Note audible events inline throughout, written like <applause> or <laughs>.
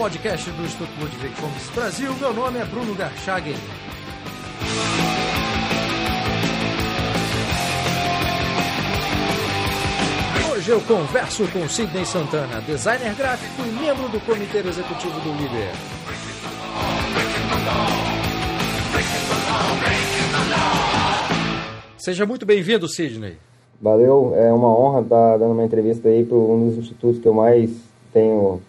podcast do Instituto Ludwig Fomes Brasil. Meu nome é Bruno Garchagen. Hoje eu converso com Sidney Santana, designer gráfico e membro do comitê executivo do Líder. Seja muito bem-vindo, Sidney. Valeu, é uma honra estar dando uma entrevista aí para um dos institutos que eu mais tenho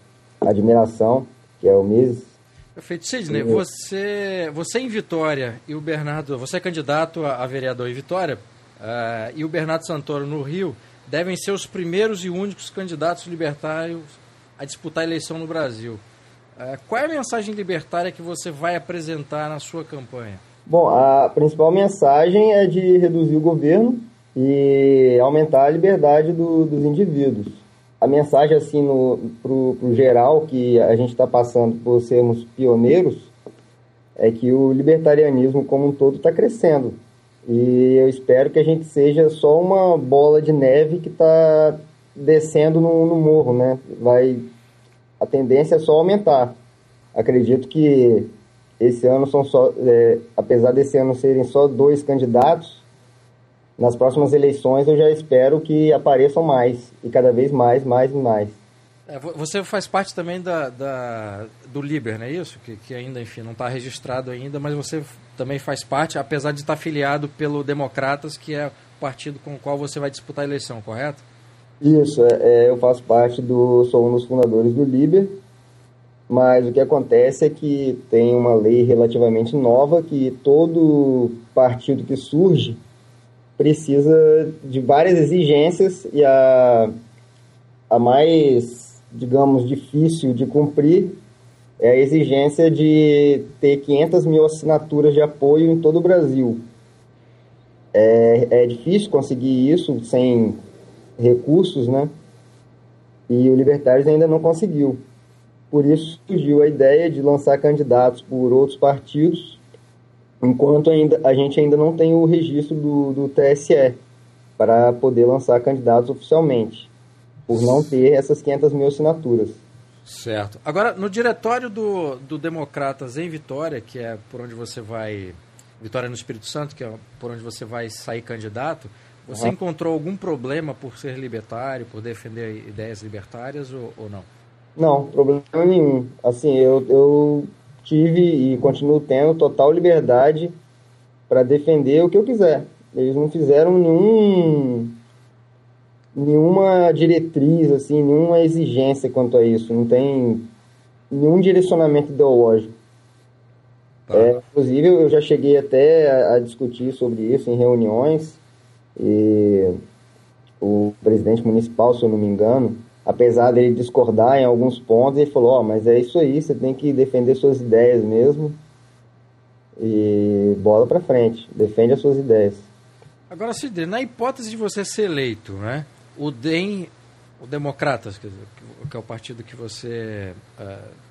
admiração, que é o Mises. Perfeito. Sidney, você, você em Vitória e o Bernardo, você é candidato a, vereador em Vitória, uh, e o Bernardo Santoro no Rio, devem ser os primeiros e únicos candidatos libertários a disputar a eleição no Brasil. Uh, qual é a mensagem libertária que você vai apresentar na sua campanha? Bom, a principal mensagem é de reduzir o governo e aumentar a liberdade do, dos indivíduos. A mensagem, assim, para o geral, que a gente está passando por sermos pioneiros, é que o libertarianismo como um todo está crescendo. E eu espero que a gente seja só uma bola de neve que está descendo no, no, morro, né? Vai, a tendência é só aumentar. Acredito que esse ano são só, é, apesar desse ano serem só dois candidatos, nas próximas eleições eu já espero que apareçam mais, e cada vez mais, mais e mais. É, você faz parte também da, da, do Liber, não é isso? Que, que ainda, enfim, não está registrado ainda, mas você também faz parte, apesar de estar filiado pelo Democratas, que é o partido com o qual você vai disputar a eleição, correto? Isso, é, é, eu faço parte do, sou um dos fundadores do Liber, mas o que acontece é que tem uma lei relativamente nova que todo partido que surge precisa de várias exigências e a, a mais, digamos, difícil de cumprir é a exigência de ter 500 mil assinaturas de apoio em todo o Brasil. É, é difícil conseguir isso sem recursos, né? E o Libertários ainda não conseguiu. Por isso surgiu a ideia de lançar candidatos por outros partidos enquanto ainda, a gente ainda não tem o registro do, do TSE para poder lançar candidatos oficialmente, por não ter essas 500 mil assinaturas. Certo. Agora, no diretório do, do Democratas em Vitória, que é por onde você vai. Vitória no Espírito Santo, que é por onde você vai sair candidato, você uhum. encontrou algum problema por ser libertário, por defender ideias libertárias ou, ou não? Não, problema nenhum. Assim, eu, eu tive e continuo tendo total liberdade para defender o que eu quiser. Eles não fizeram nenhum nenhuma diretriz assim, nenhuma exigência quanto a isso, não tem nenhum direcionamento ideológico. Tá. É, inclusive eu já cheguei até a, a discutir sobre isso em reuniões e o presidente municipal, se eu não me engano, apesar dele discordar em alguns pontos, ele falou: Ó, oh, mas é isso aí, você tem que defender suas ideias mesmo e bola para frente, defende as suas ideias. Agora, Cidre, na hipótese de você ser eleito, né, o DEM, o Democratas, que é o partido que você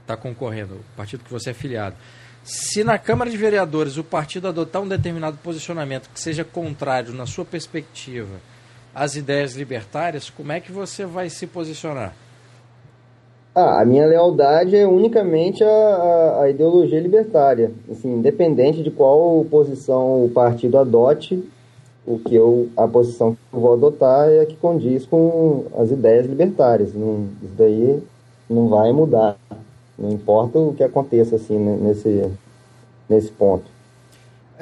está uh, concorrendo, o partido que você é filiado, se na Câmara de Vereadores o partido adotar um determinado posicionamento que seja contrário, na sua perspectiva, as ideias libertárias, como é que você vai se posicionar? Ah, a minha lealdade é unicamente a, ideologia libertária. Assim, independente de qual posição o partido adote, o que eu, a posição que eu vou adotar é a que condiz com as ideias libertárias. Não, isso daí não vai mudar. Não importa o que aconteça assim nesse, nesse ponto.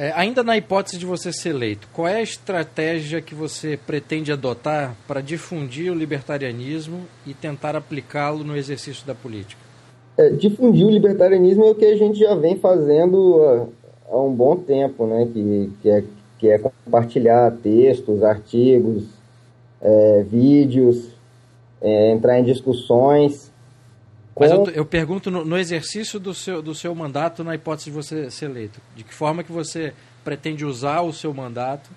É, ainda na hipótese de você ser eleito, qual é a estratégia que você pretende adotar para difundir o libertarianismo e tentar aplicá-lo no exercício da política? É, difundir o libertarianismo é o que a gente já vem fazendo há, há um bom tempo, né? que, que, é, que é compartilhar textos, artigos, é, vídeos, é, entrar em discussões mas eu, eu pergunto no, no, exercício do seu, do seu mandato, na hipótese de você ser eleito, de que forma que você pretende usar o seu mandato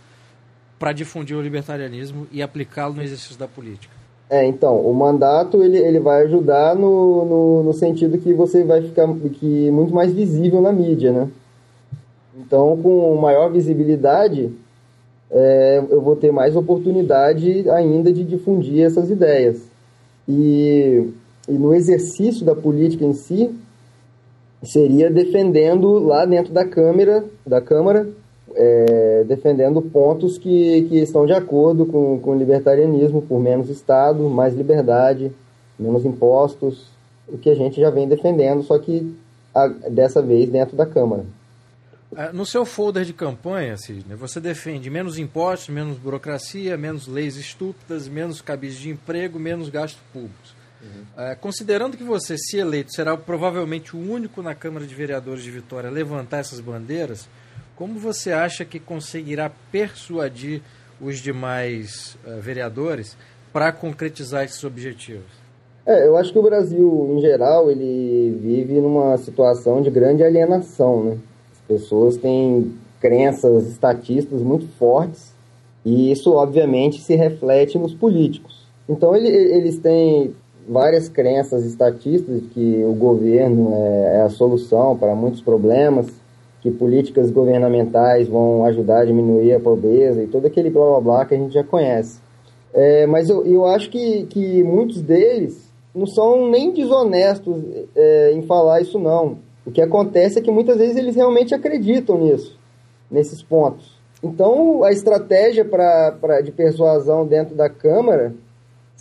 para difundir o libertarianismo e aplicá-lo no exercício da política? É, então, o mandato ele, ele vai ajudar no, no, no sentido que você vai ficar que, muito mais visível na mídia, né? Então, com maior visibilidade, é, eu vou ter mais oportunidade ainda de difundir essas ideias. E e no exercício da política em si, seria defendendo lá dentro da Câmara, da Câmara é, defendendo pontos que, que estão de acordo com, com o libertarianismo, por menos Estado, mais liberdade, menos impostos, o que a gente já vem defendendo, só que a, dessa vez dentro da Câmara. É, no seu folder de campanha, Sidney, você defende menos impostos, menos burocracia, menos leis estúpidas, menos cabis de emprego, menos gastos públicos. Uhum. É, considerando que você, se eleito, será provavelmente o único na Câmara de Vereadores de Vitória a levantar essas bandeiras, como você acha que conseguirá persuadir os demais uh, vereadores para concretizar esses objetivos? É, eu acho que o Brasil, em geral, ele vive numa situação de grande alienação, né? pessoas têm crenças estatistas muito fortes e isso, obviamente, se reflete nos políticos. Então, ele, eles têm várias crenças estatistas de que o governo é, é a solução para muitos problemas, que políticas governamentais vão ajudar a diminuir a pobreza e todo aquele blá blá blá que a gente já conhece. É, mas eu, eu acho que, que muitos deles não são nem desonestos é, em falar isso, não. O que acontece é que muitas vezes eles realmente acreditam nisso, nesses pontos. Então, a estratégia pra, pra, de persuasão dentro da Câmara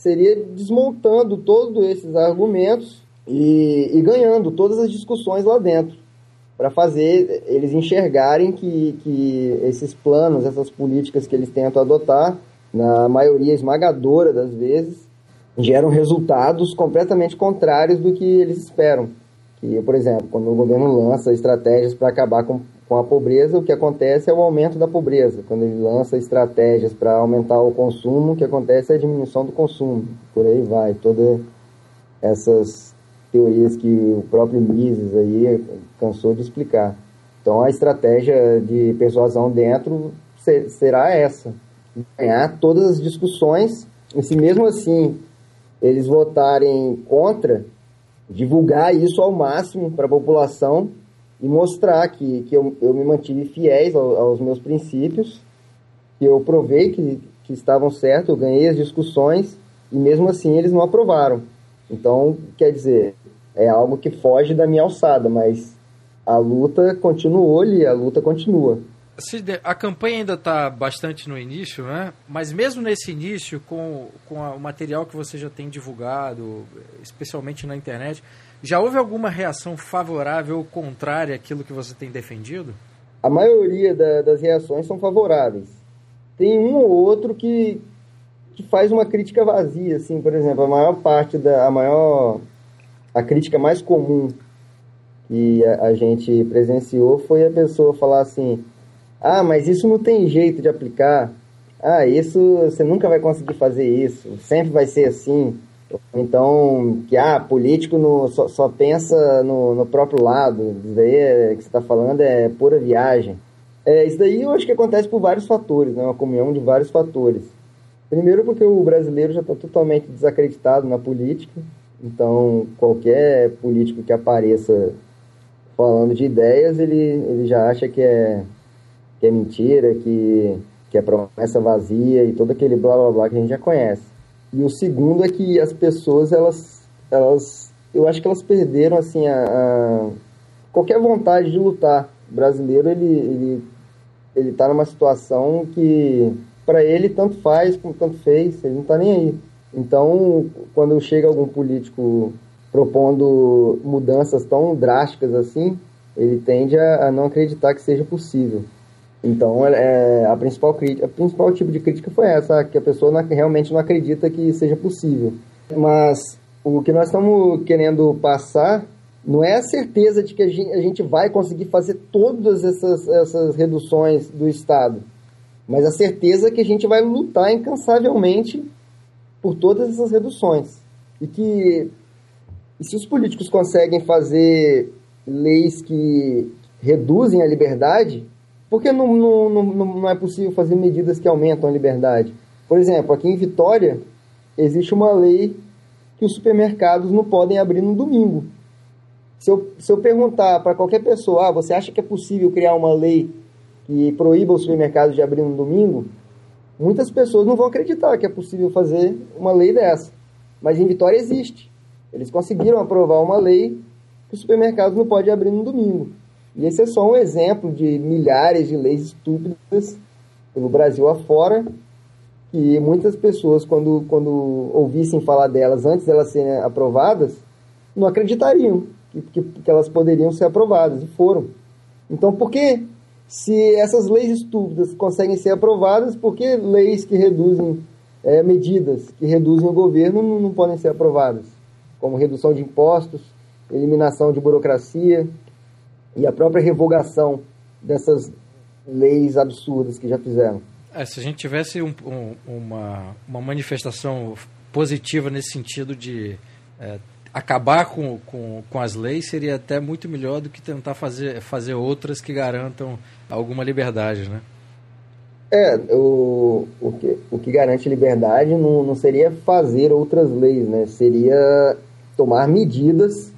seria desmontando todos esses argumentos e, e ganhando todas as discussões lá dentro, para fazer eles enxergarem que, que esses planos, essas políticas que eles tentam adotar, na maioria esmagadora das vezes, geram resultados completamente contrários do que eles esperam. Que, por exemplo, quando o governo lança estratégias para acabar com, com a pobreza, o que acontece é o aumento da pobreza. Quando ele lança estratégias para aumentar o consumo, o que acontece é a diminuição do consumo. Por aí vai, todas essas teorias que o próprio Mises aí cansou de explicar. Então a estratégia de persuasão dentro será essa, ganhar todas as discussões, e se mesmo assim eles votarem contra, divulgar isso ao máximo para a população e mostrar que, que eu, eu me mantive fiéis ao, aos meus princípios, que eu provei que, que estavam certos, eu ganhei as discussões e mesmo assim eles não aprovaram. Então, quer dizer, é algo que foge da minha alçada, mas a luta continuou ali, a luta continua a campanha ainda está bastante no início, né? Mas mesmo nesse início, com, com a, o material que você já tem divulgado, especialmente na internet, já houve alguma reação favorável ou contrária àquilo que você tem defendido? A maioria da, das reações são favoráveis. Tem um ou outro que, que faz uma crítica vazia, assim, por exemplo, a maior parte da, a maior, a crítica mais comum que a, a gente presenciou foi a pessoa falar assim, ah, mas isso não tem jeito de aplicar. Ah, isso você nunca vai conseguir fazer isso. Sempre vai ser assim. Então, que ah, político no, só, só pensa no, no, próprio lado. Isso daí é, que você está falando é pura viagem. É, isso daí eu acho que acontece por vários fatores, né? uma comunhão de vários fatores. Primeiro porque o brasileiro já está totalmente desacreditado na política. Então, qualquer político que apareça falando de ideias, ele, ele já acha que é que é mentira, que, que é promessa vazia e todo aquele blá blá blá que a gente já conhece. E o segundo é que as pessoas, elas, elas eu acho que elas perderam assim a, a qualquer vontade de lutar. O brasileiro, ele, ele, ele tá numa situação que para ele tanto faz como tanto fez, ele não tá nem aí. Então, quando chega algum político propondo mudanças tão drásticas assim, ele tende a, a não acreditar que seja possível. Então, é, a principal crítica, a principal tipo de crítica foi essa, que a pessoa não, realmente não acredita que seja possível. Mas o que nós estamos querendo passar não é a certeza de que a gente, a gente vai conseguir fazer todas essas, essas reduções do Estado, mas a certeza que a gente vai lutar incansavelmente por todas essas reduções. E que e se os políticos conseguem fazer leis que reduzem a liberdade, por que não, não, não, não é possível fazer medidas que aumentam a liberdade? Por exemplo, aqui em Vitória, existe uma lei que os supermercados não podem abrir no domingo. Se eu, se eu perguntar para qualquer pessoa, ah, você acha que é possível criar uma lei que proíba os supermercados de abrir no domingo? Muitas pessoas não vão acreditar que é possível fazer uma lei dessa. Mas em Vitória existe. Eles conseguiram aprovar uma lei que os supermercados não podem abrir no domingo. E esse é só um exemplo de milhares de leis estúpidas pelo Brasil afora, que muitas pessoas, quando, quando ouvissem falar delas antes de elas serem aprovadas, não acreditariam que, que, que elas poderiam ser aprovadas, e foram. Então, por que, se essas leis estúpidas conseguem ser aprovadas, por que leis que reduzem é, medidas que reduzem o governo não, não podem ser aprovadas? Como redução de impostos, eliminação de burocracia e a própria revogação dessas leis absurdas que já fizeram. É, se a gente tivesse um, um, uma, uma manifestação positiva nesse sentido de é, acabar com, com, com as leis, seria até muito melhor do que tentar fazer, fazer outras que garantam alguma liberdade, né? É, o, o, que, o que garante liberdade não, não seria fazer outras leis, né? Seria tomar medidas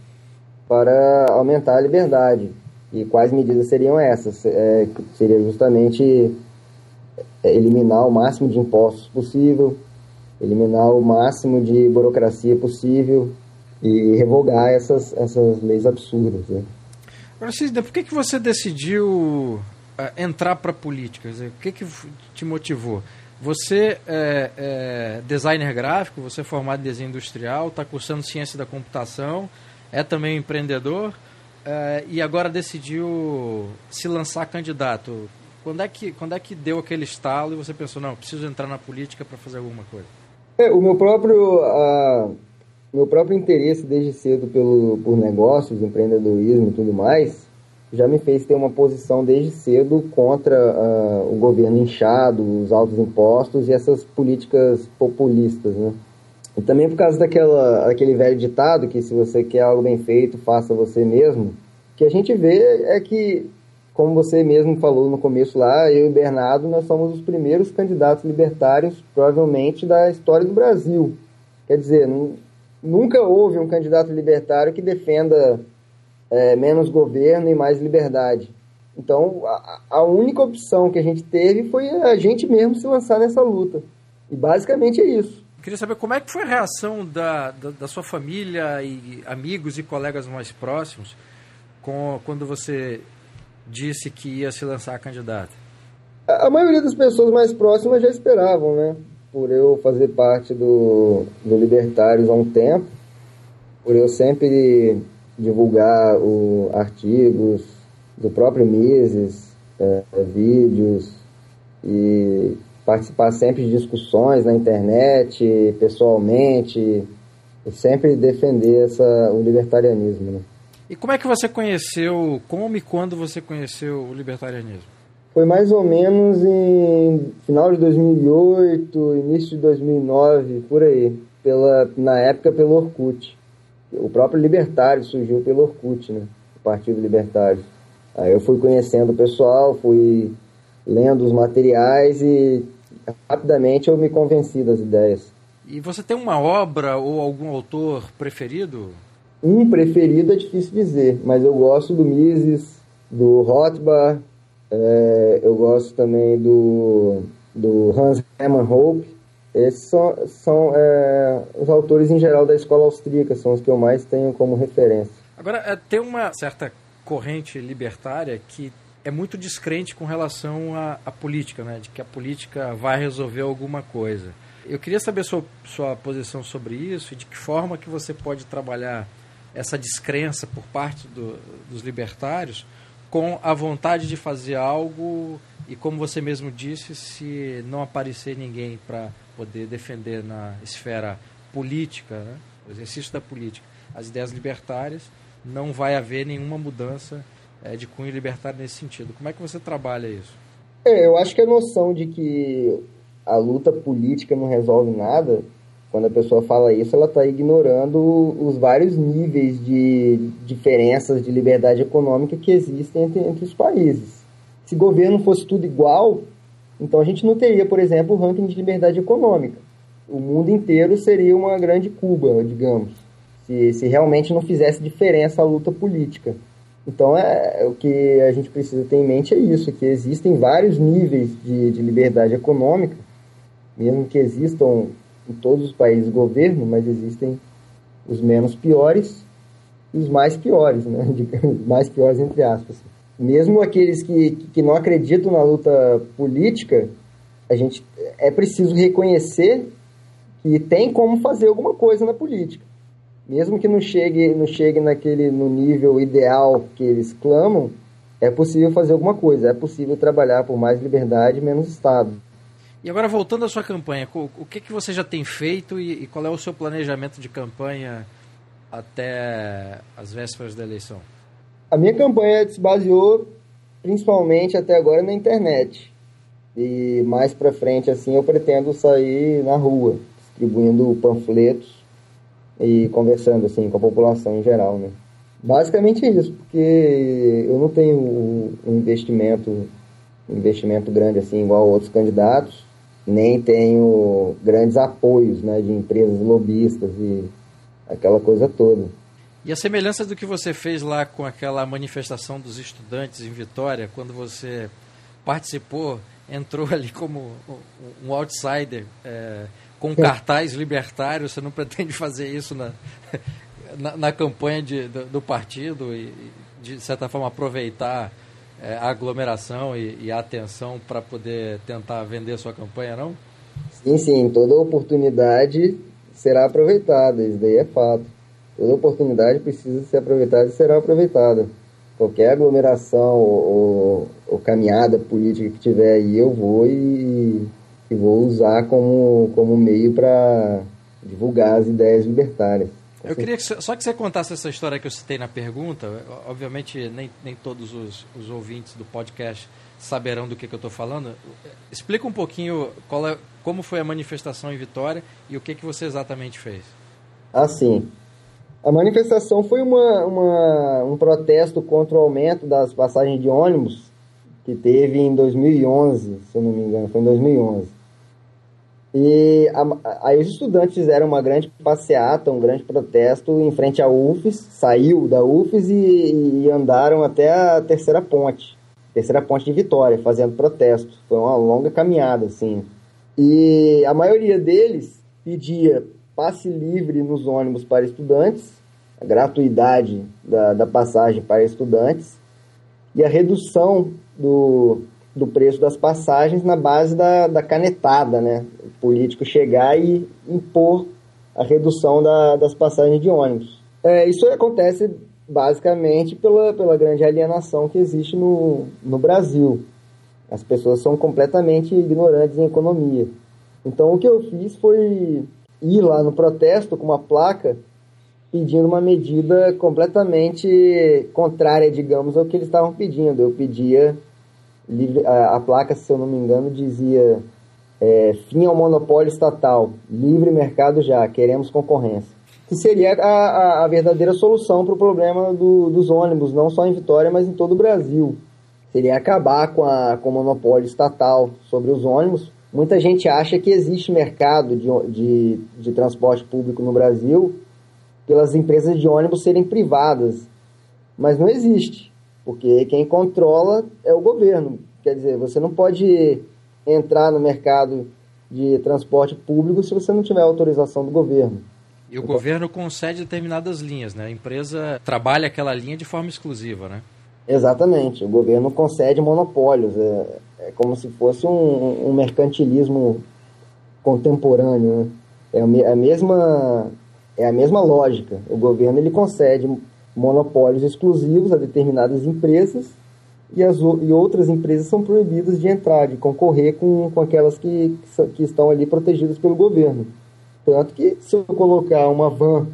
para aumentar a liberdade. E quais medidas seriam essas? É, seria justamente é, eliminar o máximo de impostos possível, eliminar o máximo de burocracia possível e revogar essas, essas leis absurdas. Né? Agora, Cisne, por que, que você decidiu uh, entrar para a política? O que, que te motivou? Você é, é, designer gráfico, você é formado em desenho industrial, está cursando ciência da computação, é também empreendedor é, e agora decidiu se lançar candidato. Quando é, que, quando é que deu aquele estalo e você pensou, não, preciso entrar na política para fazer alguma coisa? É, o meu próprio, uh, meu próprio interesse desde cedo pelo, por negócios, empreendedorismo e tudo mais, já me fez ter uma posição desde cedo contra uh, o governo inchado, os altos impostos e essas políticas populistas, né? E também por causa daquela, daquele velho ditado que se você quer algo bem feito, faça você mesmo. O que a gente vê é que, como você mesmo falou no começo lá, eu e Bernardo, nós somos os primeiros candidatos libertários, provavelmente, da história do Brasil. Quer dizer, nunca houve um candidato libertário que defenda é, menos governo e mais liberdade. Então, a, a, única opção que a gente teve foi a gente mesmo se lançar nessa luta. E basicamente é isso. Queria saber como é que foi a reação da, da, da sua família e amigos e colegas mais próximos com, quando você disse que ia se lançar candidato. A, a maioria das pessoas mais próximas já esperavam, né? Por eu fazer parte do, do Libertários há um tempo, por eu sempre divulgar o, artigos do próprio Mises, é, vídeos e participar sempre de discussões na internet, pessoalmente, e sempre defender essa, o libertarianismo. Né? E como é que você conheceu, como e quando você conheceu o libertarianismo? Foi mais ou menos em final de 2008, início de 2009, por aí, pela, na época pelo Orkut. O próprio Libertário surgiu pelo Orkut, né? O Partido Libertário. Aí eu fui conhecendo o pessoal, fui lendo os materiais e rapidamente eu me convenci das ideias. E você tem uma obra ou algum autor preferido? Um preferido é difícil dizer, mas eu gosto do Mises, do Rothbard, é, eu gosto também do, do Hans Hermann Hope, esses são, são é, os autores em geral da escola austríaca, são os que eu mais tenho como referência. Agora, é, tem uma certa corrente libertária que é muito descrente com relação à, à, política, né? de que a política vai resolver alguma coisa. Eu queria saber sua, sua posição sobre isso e de que forma que você pode trabalhar essa descrença por parte do, dos libertários com a vontade de fazer algo e, como você mesmo disse, se não aparecer ninguém para poder defender na esfera política, né, o exercício da política, as ideias libertárias, não vai haver nenhuma mudança é, de cunho libertário nesse sentido. Como é que você trabalha isso? É, eu acho que a noção de que a luta política não resolve nada, quando a pessoa fala isso, ela está ignorando os vários níveis de diferenças de liberdade econômica que existem entre, entre os países. Se governo fosse tudo igual, então a gente não teria, por exemplo, o ranking de liberdade econômica. O mundo inteiro seria uma grande Cuba, digamos, se, se realmente não fizesse diferença a luta política. Então é, o que a gente precisa ter em mente é isso, que existem vários níveis de, de liberdade econômica, mesmo que existam em todos os países governo, mas existem os menos piores e os mais piores, né? <laughs> mais piores entre aspas. Mesmo aqueles que, que não acreditam na luta política, a gente é preciso reconhecer que tem como fazer alguma coisa na política. Mesmo que não chegue, não chegue naquele no nível ideal que eles clamam, é possível fazer alguma coisa, é possível trabalhar por mais liberdade e menos Estado. E agora voltando à sua campanha, o que, que você já tem feito e, e qual é o seu planejamento de campanha até as vésperas da eleição? A minha campanha se baseou principalmente até agora na internet. E mais para frente assim eu pretendo sair na rua, distribuindo panfletos e conversando assim com a população em geral, né? Basicamente isso, porque eu não tenho um investimento investimento grande assim igual outros candidatos, nem tenho grandes apoios, né, de empresas lobistas e aquela coisa toda. E a semelhança do que você fez lá com aquela manifestação dos estudantes em Vitória, quando você participou, entrou <laughs> ali como um outsider, é, com um cartaz libertário, você não pretende fazer isso na, na, na campanha de, do, do, partido e, de certa forma, aproveitar é, a aglomeração e, e a atenção para poder tentar vender a sua campanha, não? Sim, sim, toda oportunidade será aproveitada, isso daí é fato. Toda oportunidade precisa ser aproveitada e será aproveitada. Qualquer aglomeração ou, ou, ou caminhada política que tiver aí, eu vou e, e vou usar como, como meio para divulgar as ideias libertárias. Eu queria que, só que você contasse essa história que eu citei na pergunta. Obviamente, nem, nem todos os, os ouvintes do podcast saberão do que, que eu estou falando. Explica um pouquinho é, como foi a manifestação em Vitória e o que, que você exatamente fez. Assim, a manifestação foi uma, uma, um protesto contra o aumento das passagens de ônibus que teve em 2011, se eu não me engano, foi em 2011. E aí os estudantes fizeram uma grande passeata, um grande protesto em frente à UFES, saiu da UFES e, e andaram até a terceira ponte, terceira ponte de Vitória, fazendo protesto. Foi uma longa caminhada, assim. E a maioria deles pedia passe livre nos ônibus para estudantes, a gratuidade da, da passagem para estudantes e a redução do, do preço das passagens na base da, da canetada, né? O político chegar e impor a redução da, das passagens de ônibus. É, isso acontece basicamente pela, pela grande alienação que existe no, no Brasil. As pessoas são completamente ignorantes em economia. Então o que eu fiz foi ir lá no protesto com uma placa pedindo uma medida completamente contrária, digamos, ao que eles estavam pedindo. Eu pedia a, placa, se eu não me engano, dizia é, fim ao monopólio estatal, livre mercado já, queremos concorrência. Que seria a, a, a verdadeira solução para o problema do, dos ônibus, não só em Vitória, mas em todo o Brasil. Seria acabar com, a, com o monopólio estatal sobre os ônibus. Muita gente acha que existe mercado de, de, de transporte público no Brasil pelas empresas de ônibus serem privadas. Mas não existe, porque quem controla é o governo. Quer dizer, você não pode entrar no mercado de transporte público se você não tiver autorização do governo. E o então, governo concede determinadas linhas, né? A empresa trabalha aquela linha de forma exclusiva, né? Exatamente. O governo concede monopólios. É, é como se fosse um, um mercantilismo contemporâneo. Né? É a mesma é a mesma lógica. O governo ele concede monopólios exclusivos a determinadas empresas e, as, e outras empresas são proibidas de entrar, de concorrer com, com aquelas que, que estão ali protegidas pelo governo. Tanto que se eu colocar uma van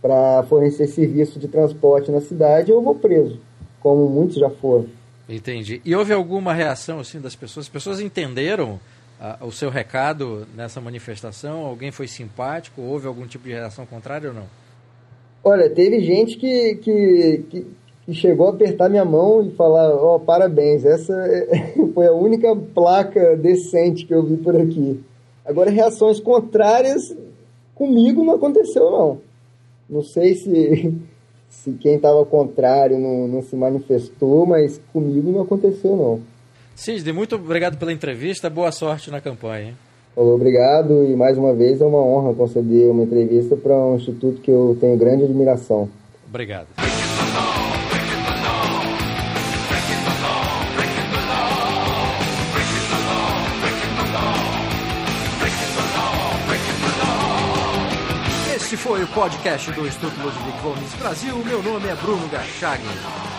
para fornecer serviço de transporte na cidade, eu vou preso, como muitos já foram. Entendi. E houve alguma reação assim das pessoas? As pessoas entenderam a, o seu recado nessa manifestação? Alguém foi simpático? Houve algum tipo de reação contrária ou não? Olha, teve gente que, que, que, que chegou a apertar minha mão e falar: Ó, oh, parabéns, essa <laughs> foi a única placa decente que eu vi por aqui. Agora, reações contrárias comigo não aconteceu, não. Não sei se, <laughs> se quem estava contrário não, não se manifestou, mas comigo não aconteceu, não. Sidney, muito obrigado pela entrevista. Boa sorte na campanha. Falou, obrigado e mais uma vez é uma honra conceder uma entrevista para um instituto que eu tenho grande admiração. Obrigado. Esse foi o podcast do Instituto Ludwig von Mises Brasil. Meu nome é Bruno Gachagin.